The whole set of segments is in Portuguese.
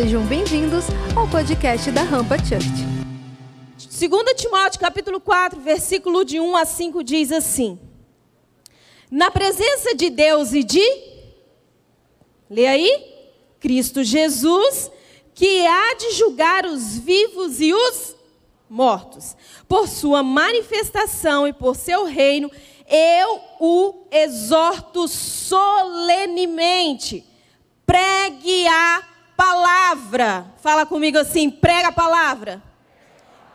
Sejam bem-vindos ao podcast da Rampa Church. 2 Timóteo capítulo 4, versículo de 1 a 5 diz assim: Na presença de Deus e de Lê aí, Cristo Jesus, que há de julgar os vivos e os mortos. Por sua manifestação e por seu reino, eu o exorto solenemente. Pregue a palavra. Fala comigo assim: prega a palavra.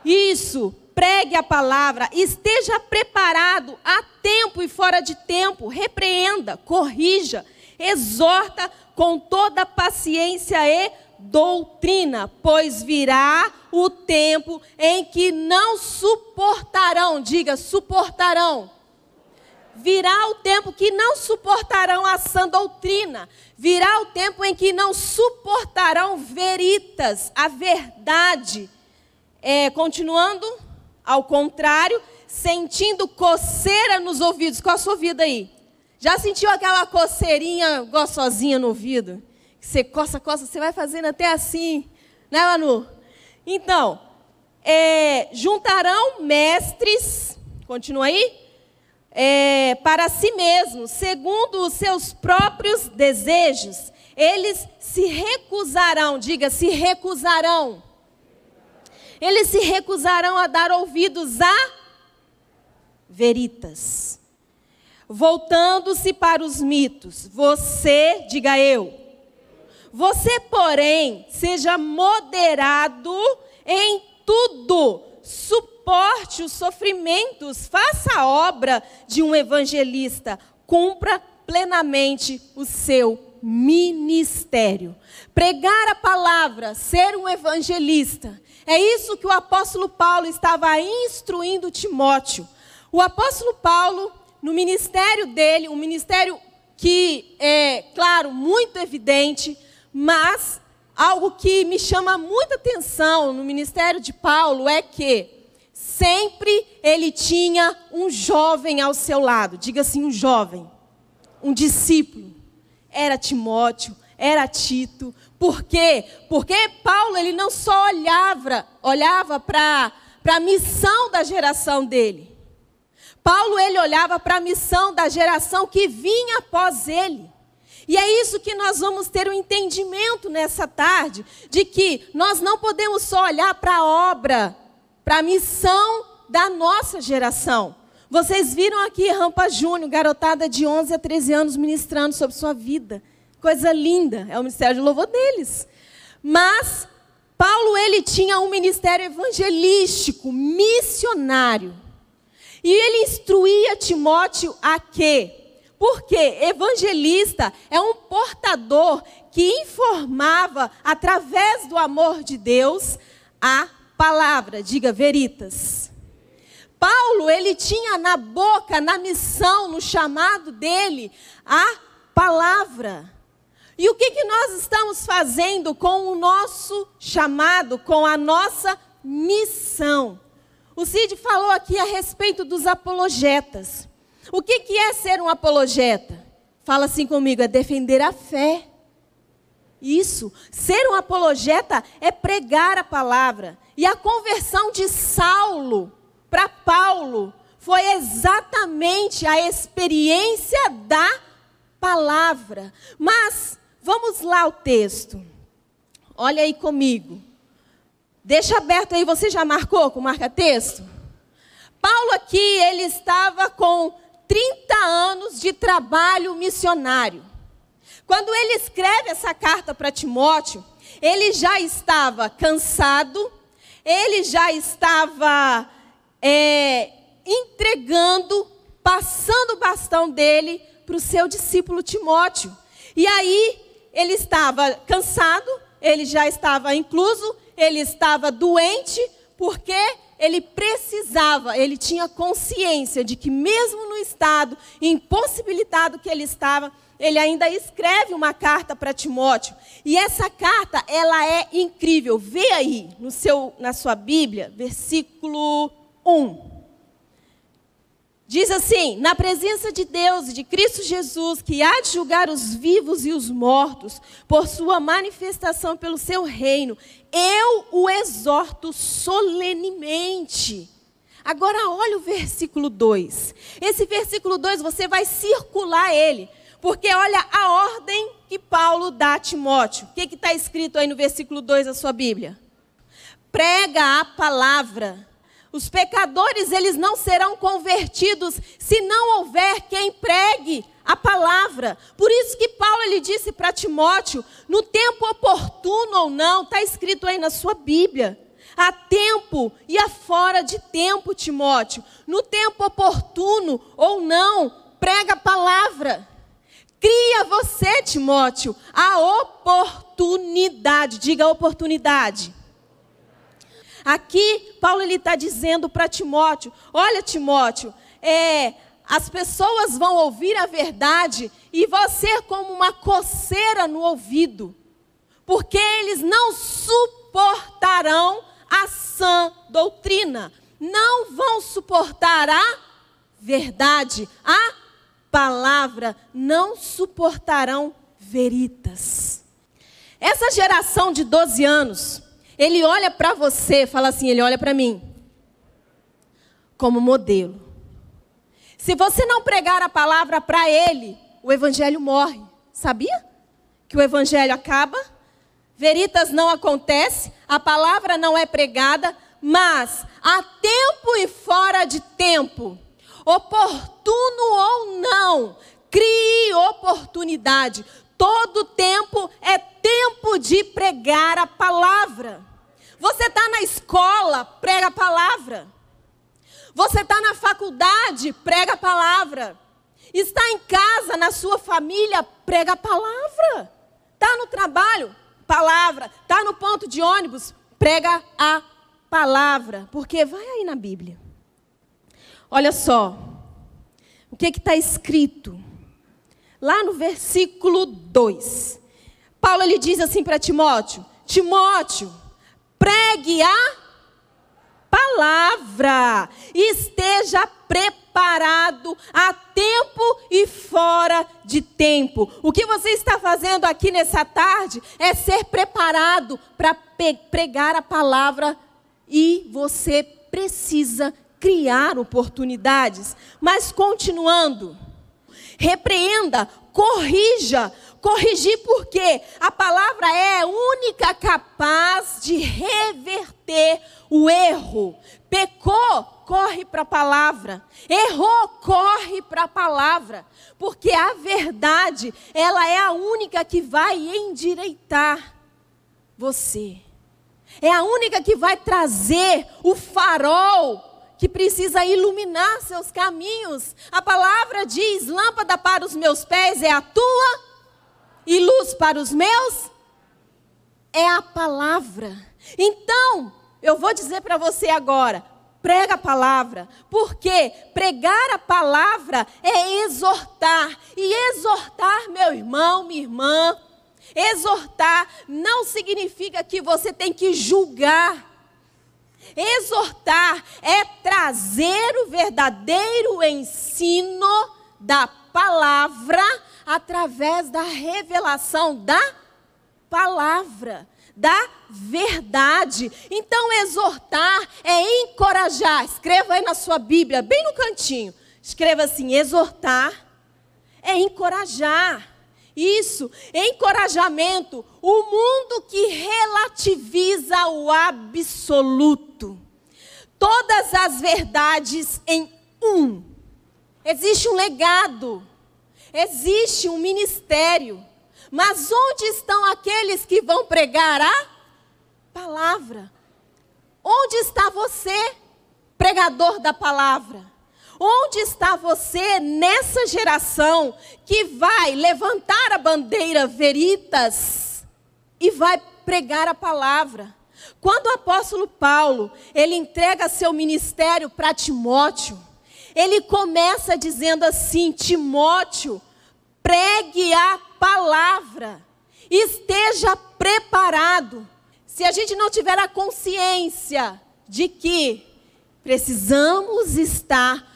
Isso, pregue a palavra. Esteja preparado a tempo e fora de tempo. Repreenda, corrija, exorta com toda paciência e doutrina, pois virá o tempo em que não suportarão, diga, suportarão. Virá o tempo que não suportarão a sã doutrina. Virá o tempo em que não suportarão veritas, a verdade. É, continuando, ao contrário, sentindo coceira nos ouvidos. Qual a sua vida aí? Já sentiu aquela coceirinha gostosinha no ouvido? Você coça, coça, você vai fazendo até assim, né, Manu? Então, é, juntarão mestres, continua aí, é, para si mesmos, segundo os seus próprios desejos. Eles se recusarão, diga, se recusarão. Eles se recusarão a dar ouvidos a veritas voltando-se para os mitos. Você, diga eu. Você, porém, seja moderado em tudo. Suporte os sofrimentos, faça a obra de um evangelista, cumpra plenamente o seu ministério. Pregar a palavra, ser um evangelista. É isso que o apóstolo Paulo estava instruindo Timóteo. O apóstolo Paulo no ministério dele, um ministério que é, claro, muito evidente, mas algo que me chama muita atenção no ministério de Paulo é que sempre ele tinha um jovem ao seu lado. Diga assim, um jovem, um discípulo. Era Timóteo, era Tito. Por quê? Porque Paulo ele não só olhava, olhava para a missão da geração dele. Paulo ele olhava para a missão da geração que vinha após ele. E é isso que nós vamos ter o um entendimento nessa tarde, de que nós não podemos só olhar para a obra, para a missão da nossa geração. Vocês viram aqui Rampa Júnior, garotada de 11 a 13 anos ministrando sobre sua vida. Coisa linda, é o ministério de louvor deles. Mas Paulo ele tinha um ministério evangelístico, missionário. E ele instruía Timóteo a quê? Porque evangelista é um portador que informava através do amor de Deus a palavra, diga veritas. Paulo, ele tinha na boca, na missão, no chamado dele, a palavra. E o que, que nós estamos fazendo com o nosso chamado, com a nossa missão? O Cid falou aqui a respeito dos apologetas. O que, que é ser um apologeta? Fala assim comigo, é defender a fé. Isso. Ser um apologeta é pregar a palavra. E a conversão de Saulo para Paulo foi exatamente a experiência da palavra. Mas vamos lá o texto. Olha aí comigo. Deixa aberto aí, você já marcou com marca-texto? Paulo aqui, ele estava com 30 anos de trabalho missionário. Quando ele escreve essa carta para Timóteo, ele já estava cansado, ele já estava é, entregando, passando o bastão dele para o seu discípulo Timóteo. E aí, ele estava cansado, ele já estava incluso, ele estava doente porque ele precisava, ele tinha consciência de que, mesmo no estado impossibilitado que ele estava, ele ainda escreve uma carta para Timóteo. E essa carta, ela é incrível. Vê aí no seu, na sua Bíblia, versículo 1. Diz assim: na presença de Deus e de Cristo Jesus, que há de julgar os vivos e os mortos, por sua manifestação pelo seu reino, eu o exorto solenemente. Agora, olha o versículo 2. Esse versículo 2 você vai circular ele, porque olha a ordem que Paulo dá a Timóteo. O que está escrito aí no versículo 2 da sua Bíblia? Prega a palavra os pecadores, eles não serão convertidos se não houver quem pregue a palavra. Por isso que Paulo ele disse para Timóteo, no tempo oportuno ou não, está escrito aí na sua Bíblia. Há tempo e há fora de tempo, Timóteo. No tempo oportuno ou não, prega a palavra. Cria você, Timóteo, a oportunidade. Diga oportunidade. Aqui, Paulo está dizendo para Timóteo: Olha, Timóteo, é, as pessoas vão ouvir a verdade e você como uma coceira no ouvido, porque eles não suportarão a sã doutrina, não vão suportar a verdade, a palavra, não suportarão veritas. Essa geração de 12 anos, ele olha para você, fala assim, ele olha para mim como modelo. Se você não pregar a palavra para ele, o evangelho morre. Sabia? Que o evangelho acaba, veritas não acontece, a palavra não é pregada, mas a tempo e fora de tempo, oportuno ou não, crie oportunidade. Todo tempo é tempo de pregar a palavra. Você está na escola, prega a palavra. Você está na faculdade, prega a palavra. Está em casa, na sua família, prega a palavra. Está no trabalho, palavra. Está no ponto de ônibus, prega a palavra. Porque vai aí na Bíblia. Olha só. O que está escrito? Lá no versículo 2. Paulo ele diz assim para Timóteo: Timóteo, pregue a palavra, esteja preparado a tempo e fora de tempo. O que você está fazendo aqui nessa tarde é ser preparado para pregar a palavra e você precisa criar oportunidades. Mas continuando, repreenda, corrija. Corrigir porque a palavra é única capaz de reverter o erro. Pecou, corre para a palavra. Errou, corre para a palavra. Porque a verdade, ela é a única que vai endireitar você. É a única que vai trazer o farol que precisa iluminar seus caminhos. A palavra diz: lâmpada para os meus pés é a tua, e luz para os meus é a palavra. Então, eu vou dizer para você agora: prega a palavra, porque pregar a palavra é exortar, e exortar, meu irmão, minha irmã, exortar não significa que você tem que julgar Exortar é trazer o verdadeiro ensino da palavra através da revelação da palavra, da verdade. Então, exortar é encorajar. Escreva aí na sua Bíblia, bem no cantinho. Escreva assim: exortar é encorajar. Isso, encorajamento, o mundo que relativiza o absoluto. Todas as verdades em um. Existe um legado, existe um ministério. Mas onde estão aqueles que vão pregar a palavra? Onde está você, pregador da palavra? Onde está você nessa geração que vai levantar a bandeira veritas e vai pregar a palavra? Quando o apóstolo Paulo, ele entrega seu ministério para Timóteo, ele começa dizendo assim: Timóteo, pregue a palavra, esteja preparado. Se a gente não tiver a consciência de que precisamos estar preparados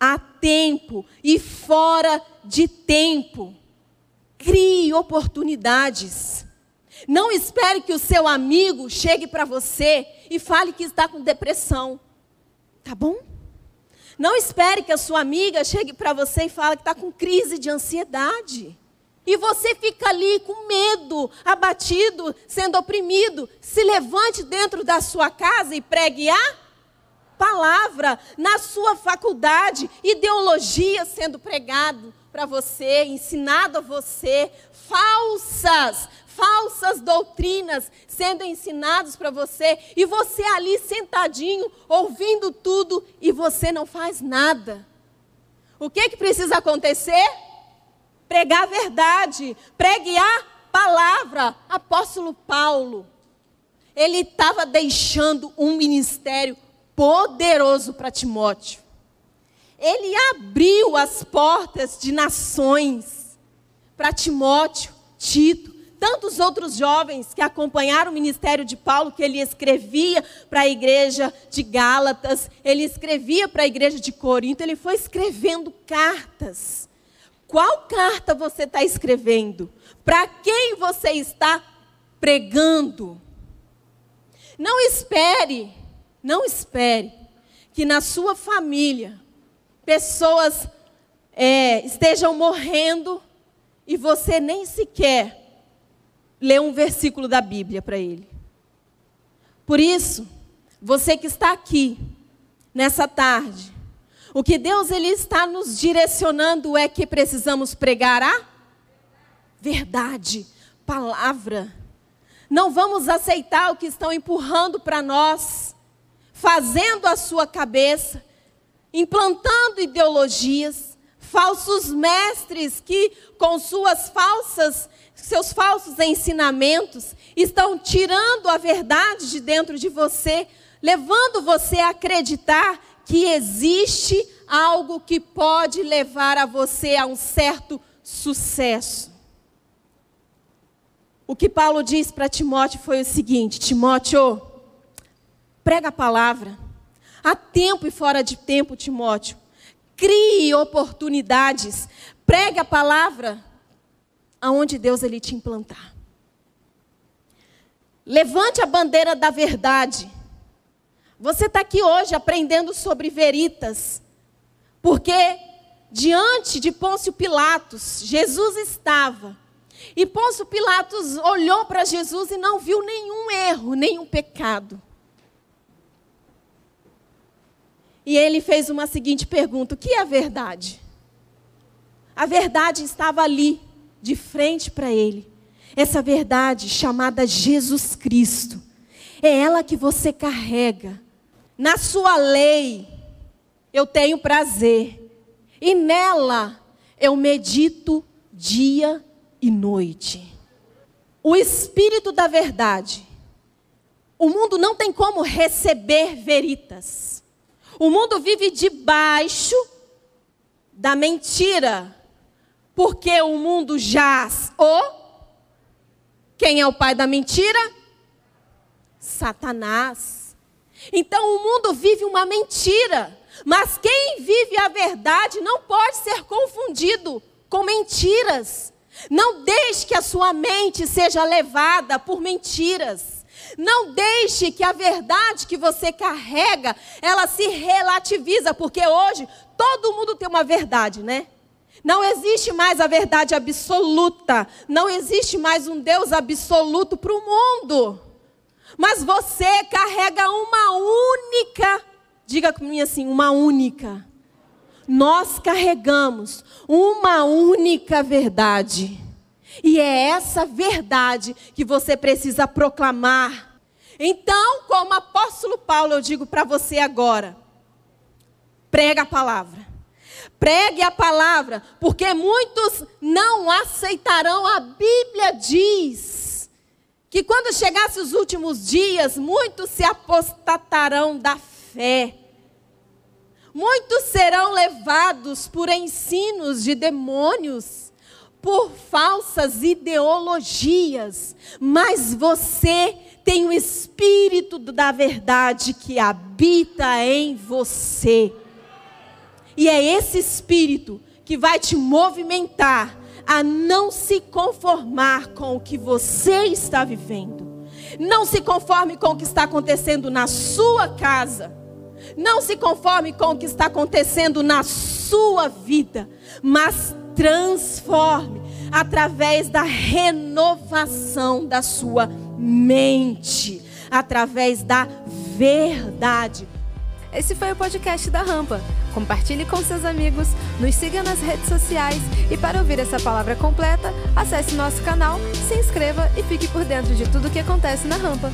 a tempo e fora de tempo. Crie oportunidades. Não espere que o seu amigo chegue para você e fale que está com depressão. Tá bom? Não espere que a sua amiga chegue para você e fale que está com crise de ansiedade. E você fica ali com medo, abatido, sendo oprimido. Se levante dentro da sua casa e pregue a palavra na sua faculdade, ideologia sendo pregado para você, ensinado a você, falsas, falsas doutrinas sendo ensinadas para você, e você ali sentadinho, ouvindo tudo, e você não faz nada. O que, que precisa acontecer? Pregar a verdade, pregue a palavra. Apóstolo Paulo, ele estava deixando um ministério poderoso para Timóteo. Ele abriu as portas de nações para Timóteo, Tito, tantos outros jovens que acompanharam o ministério de Paulo, que ele escrevia para a igreja de Gálatas, ele escrevia para a igreja de Corinto, ele foi escrevendo cartas. Qual carta você está escrevendo? Para quem você está pregando? Não espere, não espere que na sua família pessoas é, estejam morrendo e você nem sequer ler um versículo da Bíblia para ele. Por isso, você que está aqui nessa tarde, o que Deus ele está nos direcionando é que precisamos pregar a verdade, palavra. Não vamos aceitar o que estão empurrando para nós, fazendo a sua cabeça, implantando ideologias, falsos mestres que com suas falsas seus falsos ensinamentos estão tirando a verdade de dentro de você, levando você a acreditar que existe algo que pode levar a você a um certo sucesso. O que Paulo diz para Timóteo foi o seguinte: Timóteo, prega a palavra, há tempo e fora de tempo, Timóteo, crie oportunidades, pregue a palavra aonde Deus ele te implantar. Levante a bandeira da verdade. Você está aqui hoje aprendendo sobre veritas, porque diante de Pôncio Pilatos, Jesus estava. E Pôncio Pilatos olhou para Jesus e não viu nenhum erro, nenhum pecado. E ele fez uma seguinte pergunta: o que é verdade? A verdade estava ali, de frente para Ele. Essa verdade chamada Jesus Cristo. É ela que você carrega. Na sua lei, eu tenho prazer. E nela, eu medito dia e noite. O Espírito da Verdade. O mundo não tem como receber veritas. O mundo vive debaixo da mentira porque o mundo jaz o. Quem é o pai da mentira? Satanás. Então o mundo vive uma mentira. Mas quem vive a verdade não pode ser confundido com mentiras. Não deixe que a sua mente seja levada por mentiras. Não deixe que a verdade que você carrega, ela se relativiza, porque hoje todo mundo tem uma verdade, né? Não existe mais a verdade absoluta. Não existe mais um Deus absoluto para o mundo. Mas você carrega uma única, diga comigo assim, uma única. Nós carregamos uma única verdade. E é essa verdade que você precisa proclamar. Então, como apóstolo Paulo, eu digo para você agora: prega a palavra. Pregue a palavra, porque muitos não aceitarão. A Bíblia diz que quando chegasse os últimos dias, muitos se apostatarão da fé. Muitos serão levados por ensinos de demônios, por falsas ideologias, mas você tem o Espírito da verdade que habita em você. E é esse espírito que vai te movimentar a não se conformar com o que você está vivendo. Não se conforme com o que está acontecendo na sua casa. Não se conforme com o que está acontecendo na sua vida, mas transforme através da renovação da sua mente, através da verdade. Esse foi o podcast da Rampa. Compartilhe com seus amigos, nos siga nas redes sociais e para ouvir essa palavra completa, acesse nosso canal, se inscreva e fique por dentro de tudo o que acontece na Rampa.